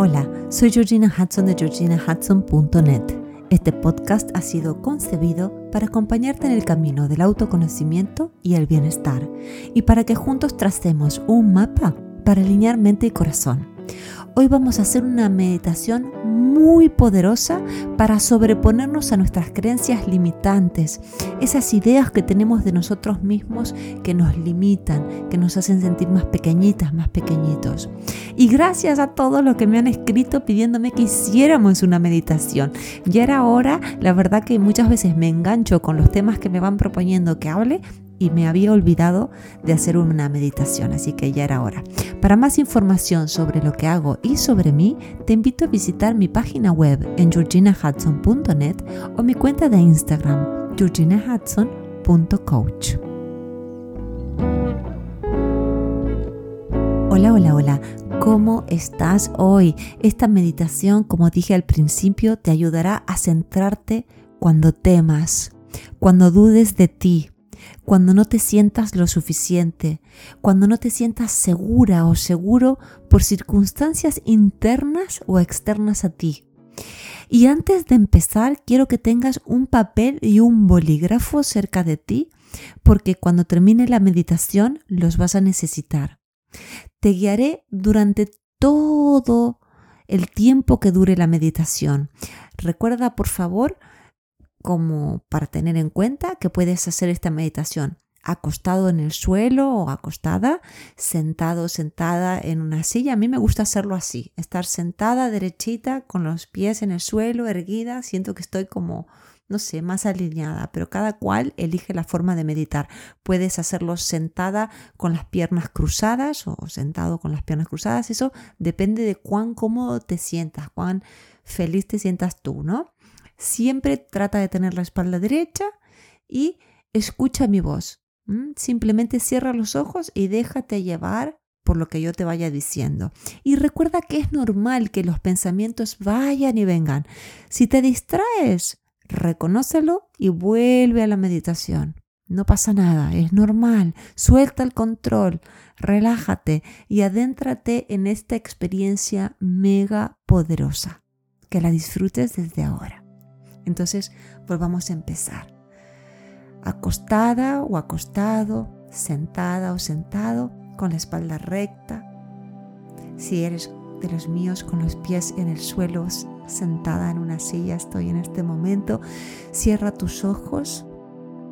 Hola, soy Georgina Hudson de georginahudson.net. Este podcast ha sido concebido para acompañarte en el camino del autoconocimiento y el bienestar y para que juntos tracemos un mapa para alinear mente y corazón Hoy vamos a hacer una meditación muy poderosa para sobreponernos a nuestras creencias limitantes, esas ideas que tenemos de nosotros mismos que nos limitan, que nos hacen sentir más pequeñitas, más pequeñitos. Y gracias a todos los que me han escrito pidiéndome que hiciéramos una meditación. Ya era hora, la verdad que muchas veces me engancho con los temas que me van proponiendo que hable y me había olvidado de hacer una meditación, así que ya era hora. Para más información sobre lo que hago y sobre mí, te invito a visitar mi página web en georginahudson.net o mi cuenta de Instagram, georginahudson.coach. Hola, hola, hola. ¿Cómo estás hoy? Esta meditación, como dije al principio, te ayudará a centrarte cuando temas, cuando dudes de ti, cuando no te sientas lo suficiente, cuando no te sientas segura o seguro por circunstancias internas o externas a ti. Y antes de empezar, quiero que tengas un papel y un bolígrafo cerca de ti, porque cuando termine la meditación los vas a necesitar. Te guiaré durante todo el tiempo que dure la meditación. Recuerda, por favor, como para tener en cuenta que puedes hacer esta meditación acostado en el suelo o acostada, sentado, sentada en una silla. A mí me gusta hacerlo así, estar sentada derechita con los pies en el suelo, erguida, siento que estoy como, no sé, más alineada, pero cada cual elige la forma de meditar. Puedes hacerlo sentada con las piernas cruzadas o sentado con las piernas cruzadas, eso depende de cuán cómodo te sientas, cuán feliz te sientas tú, ¿no? Siempre trata de tener la espalda derecha y escucha mi voz. Simplemente cierra los ojos y déjate llevar por lo que yo te vaya diciendo. Y recuerda que es normal que los pensamientos vayan y vengan. Si te distraes, reconócelo y vuelve a la meditación. No pasa nada, es normal. Suelta el control, relájate y adéntrate en esta experiencia mega poderosa. Que la disfrutes desde ahora. Entonces volvamos a empezar. Acostada o acostado, sentada o sentado, con la espalda recta. Si eres de los míos con los pies en el suelo, sentada en una silla, estoy en este momento, cierra tus ojos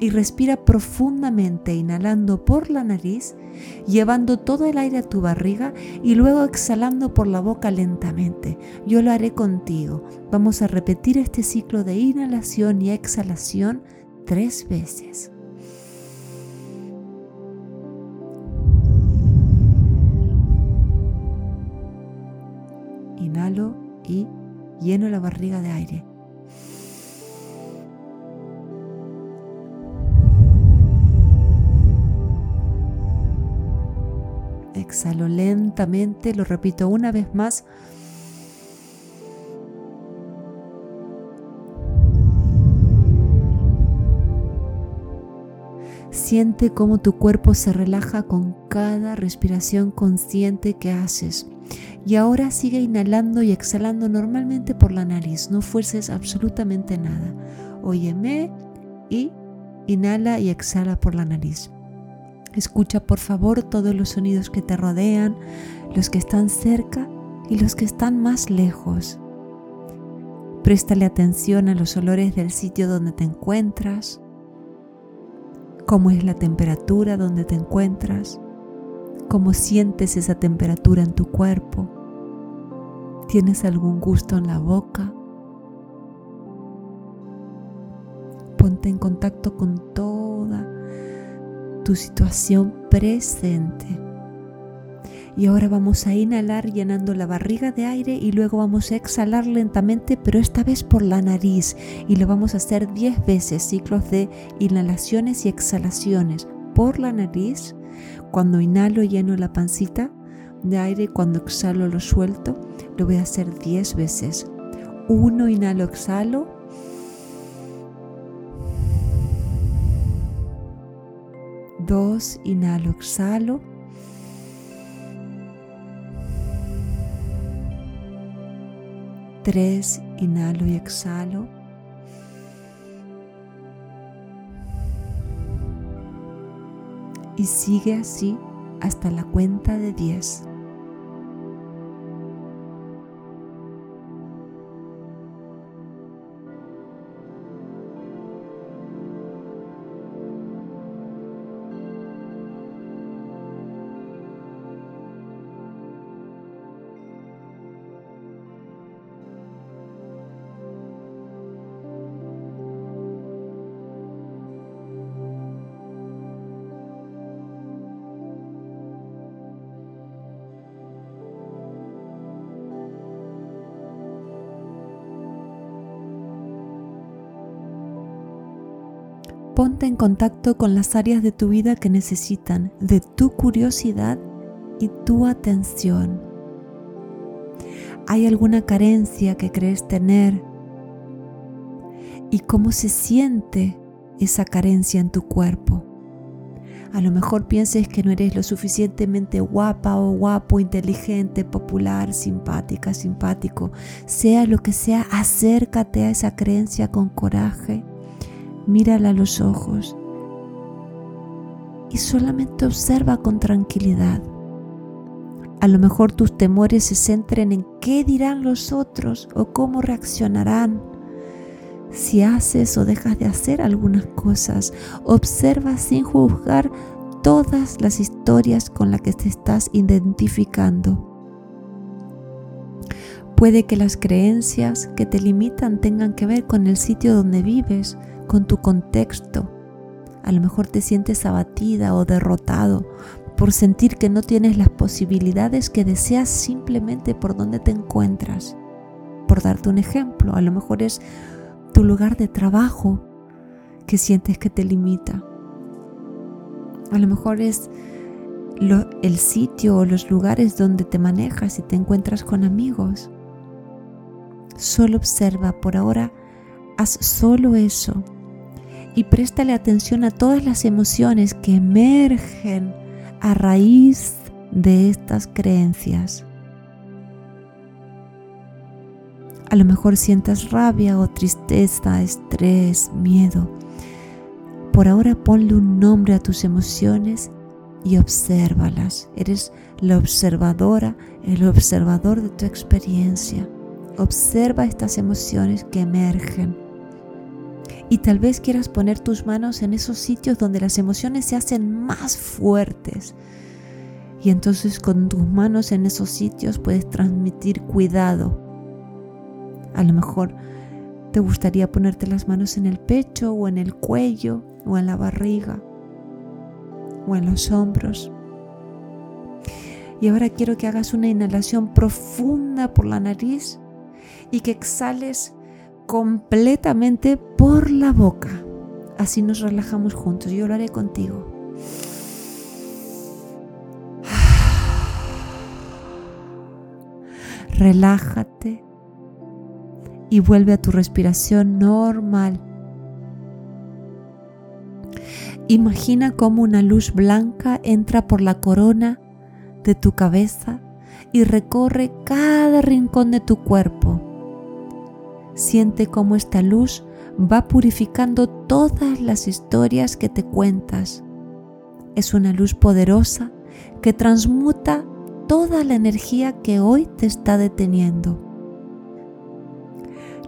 y respira profundamente, inhalando por la nariz, llevando todo el aire a tu barriga y luego exhalando por la boca lentamente. Yo lo haré contigo. Vamos a repetir este ciclo de inhalación y exhalación tres veces. Inhalo y lleno la barriga de aire. Exhalo lentamente, lo repito una vez más. Siente cómo tu cuerpo se relaja con cada respiración consciente que haces. Y ahora sigue inhalando y exhalando normalmente por la nariz. No fuerces absolutamente nada. Óyeme y inhala y exhala por la nariz. Escucha por favor todos los sonidos que te rodean, los que están cerca y los que están más lejos. Préstale atención a los olores del sitio donde te encuentras, cómo es la temperatura donde te encuentras, cómo sientes esa temperatura en tu cuerpo. ¿Tienes algún gusto en la boca? Ponte en contacto con toda tu situación presente. Y ahora vamos a inhalar llenando la barriga de aire y luego vamos a exhalar lentamente, pero esta vez por la nariz. Y lo vamos a hacer 10 veces, ciclos de inhalaciones y exhalaciones por la nariz. Cuando inhalo lleno la pancita de aire, cuando exhalo lo suelto. Lo voy a hacer 10 veces. Uno, inhalo, exhalo. Dos, inhalo, exhalo. Tres, inhalo y exhalo. Y sigue así hasta la cuenta de 10. Ponte en contacto con las áreas de tu vida que necesitan de tu curiosidad y tu atención. ¿Hay alguna carencia que crees tener? ¿Y cómo se siente esa carencia en tu cuerpo? A lo mejor pienses que no eres lo suficientemente guapa o guapo, inteligente, popular, simpática, simpático. Sea lo que sea, acércate a esa creencia con coraje mírala a los ojos y solamente observa con tranquilidad. A lo mejor tus temores se centren en qué dirán los otros o cómo reaccionarán. Si haces o dejas de hacer algunas cosas, observa sin juzgar todas las historias con las que te estás identificando. Puede que las creencias que te limitan tengan que ver con el sitio donde vives, con tu contexto. A lo mejor te sientes abatida o derrotado por sentir que no tienes las posibilidades que deseas simplemente por donde te encuentras. Por darte un ejemplo, a lo mejor es tu lugar de trabajo que sientes que te limita. A lo mejor es el sitio o los lugares donde te manejas y te encuentras con amigos. Solo observa por ahora, haz solo eso y préstale atención a todas las emociones que emergen a raíz de estas creencias. A lo mejor sientas rabia o tristeza, estrés, miedo. Por ahora ponle un nombre a tus emociones y obsérvalas. Eres la observadora, el observador de tu experiencia. Observa estas emociones que emergen y tal vez quieras poner tus manos en esos sitios donde las emociones se hacen más fuertes. Y entonces con tus manos en esos sitios puedes transmitir cuidado. A lo mejor te gustaría ponerte las manos en el pecho o en el cuello o en la barriga o en los hombros. Y ahora quiero que hagas una inhalación profunda por la nariz y que exhales completamente por la boca. Así nos relajamos juntos. Yo lo haré contigo. Relájate y vuelve a tu respiración normal. Imagina cómo una luz blanca entra por la corona de tu cabeza y recorre cada rincón de tu cuerpo Siente cómo esta luz va purificando todas las historias que te cuentas. Es una luz poderosa que transmuta toda la energía que hoy te está deteniendo.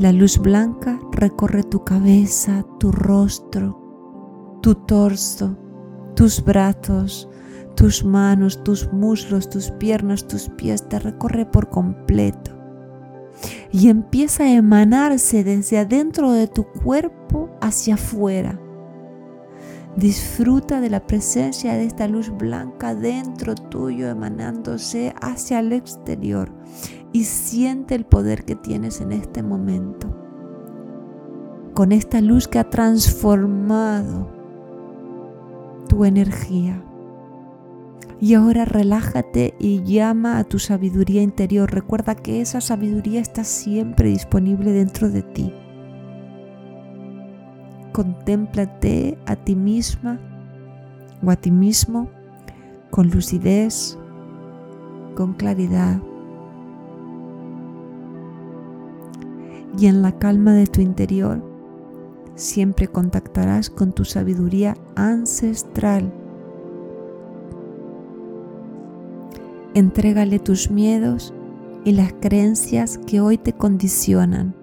La luz blanca recorre tu cabeza, tu rostro, tu torso, tus brazos, tus manos, tus muslos, tus piernas, tus pies, te recorre por completo y empieza a emanarse desde adentro de tu cuerpo hacia afuera. Disfruta de la presencia de esta luz blanca dentro tuyo emanándose hacia el exterior y siente el poder que tienes en este momento. Con esta luz que ha transformado tu energía. Y ahora relájate y llama a tu sabiduría interior. Recuerda que esa sabiduría está siempre disponible dentro de ti. Contémplate a ti misma o a ti mismo con lucidez, con claridad. y en la calma de tu interior siempre contactarás con tu sabiduría ancestral. Entrégale tus miedos y las creencias que hoy te condicionan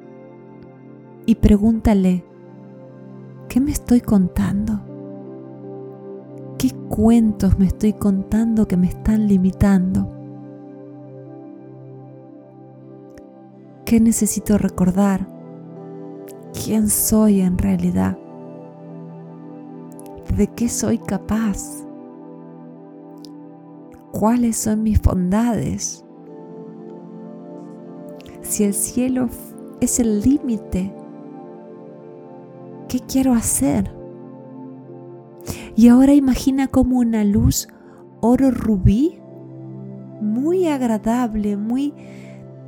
y pregúntale, ¿qué me estoy contando? ¿Qué cuentos me estoy contando que me están limitando? ¿Qué necesito recordar? ¿Quién soy en realidad? ¿De qué soy capaz? ¿Cuáles son mis bondades? Si el cielo es el límite, ¿qué quiero hacer? Y ahora imagina como una luz oro rubí, muy agradable, muy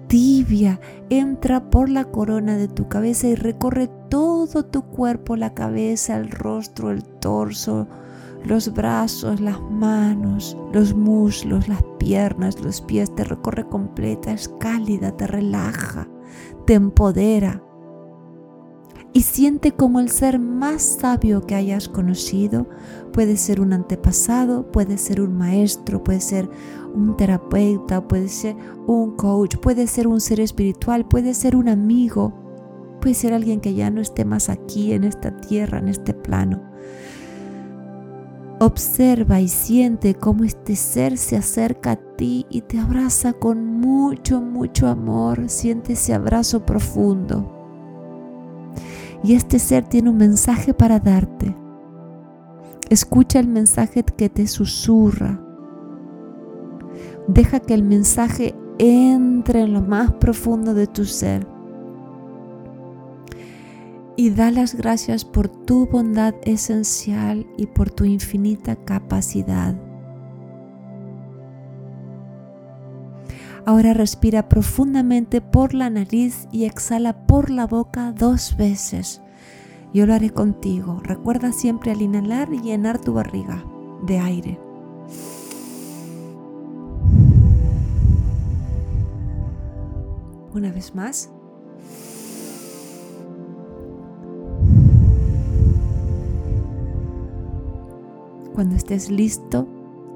tibia, entra por la corona de tu cabeza y recorre todo tu cuerpo, la cabeza, el rostro, el torso, los brazos, las manos, los muslos, las piernas, los pies, te recorre completa, es cálida, te relaja, te empodera y siente como el ser más sabio que hayas conocido puede ser un antepasado, puede ser un maestro, puede ser un terapeuta, puede ser un coach, puede ser un ser espiritual, puede ser un amigo, puede ser alguien que ya no esté más aquí en esta tierra, en este plano. Observa y siente cómo este ser se acerca a ti y te abraza con mucho, mucho amor. Siente ese abrazo profundo. Y este ser tiene un mensaje para darte. Escucha el mensaje que te susurra. Deja que el mensaje entre en lo más profundo de tu ser. Y da las gracias por tu bondad esencial y por tu infinita capacidad. Ahora respira profundamente por la nariz y exhala por la boca dos veces. Yo lo haré contigo. Recuerda siempre al inhalar y llenar tu barriga de aire. Una vez más. Cuando estés listo,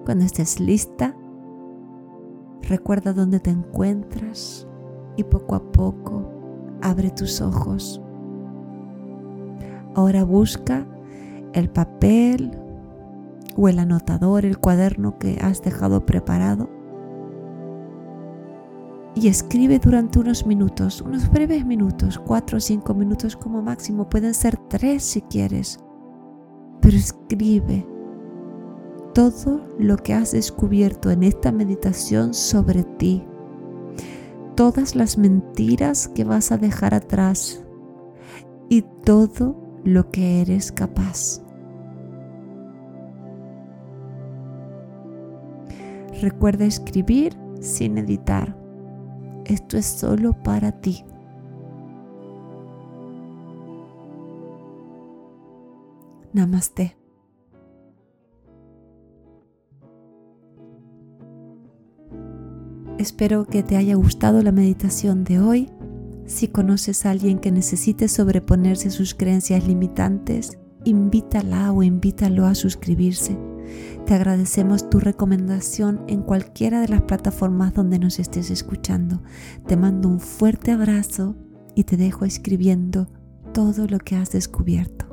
cuando estés lista, Recuerda dónde te encuentras y poco a poco abre tus ojos. Ahora busca el papel o el anotador, el cuaderno que has dejado preparado y escribe durante unos minutos, unos breves minutos, cuatro o cinco minutos como máximo, pueden ser tres si quieres, pero escribe todo lo que has descubierto en esta meditación sobre ti, todas las mentiras que vas a dejar atrás y todo lo que eres capaz. Recuerda escribir sin editar. Esto es solo para ti. Namaste. Espero que te haya gustado la meditación de hoy. Si conoces a alguien que necesite sobreponerse a sus creencias limitantes, invítala o invítalo a suscribirse. Te agradecemos tu recomendación en cualquiera de las plataformas donde nos estés escuchando. Te mando un fuerte abrazo y te dejo escribiendo todo lo que has descubierto.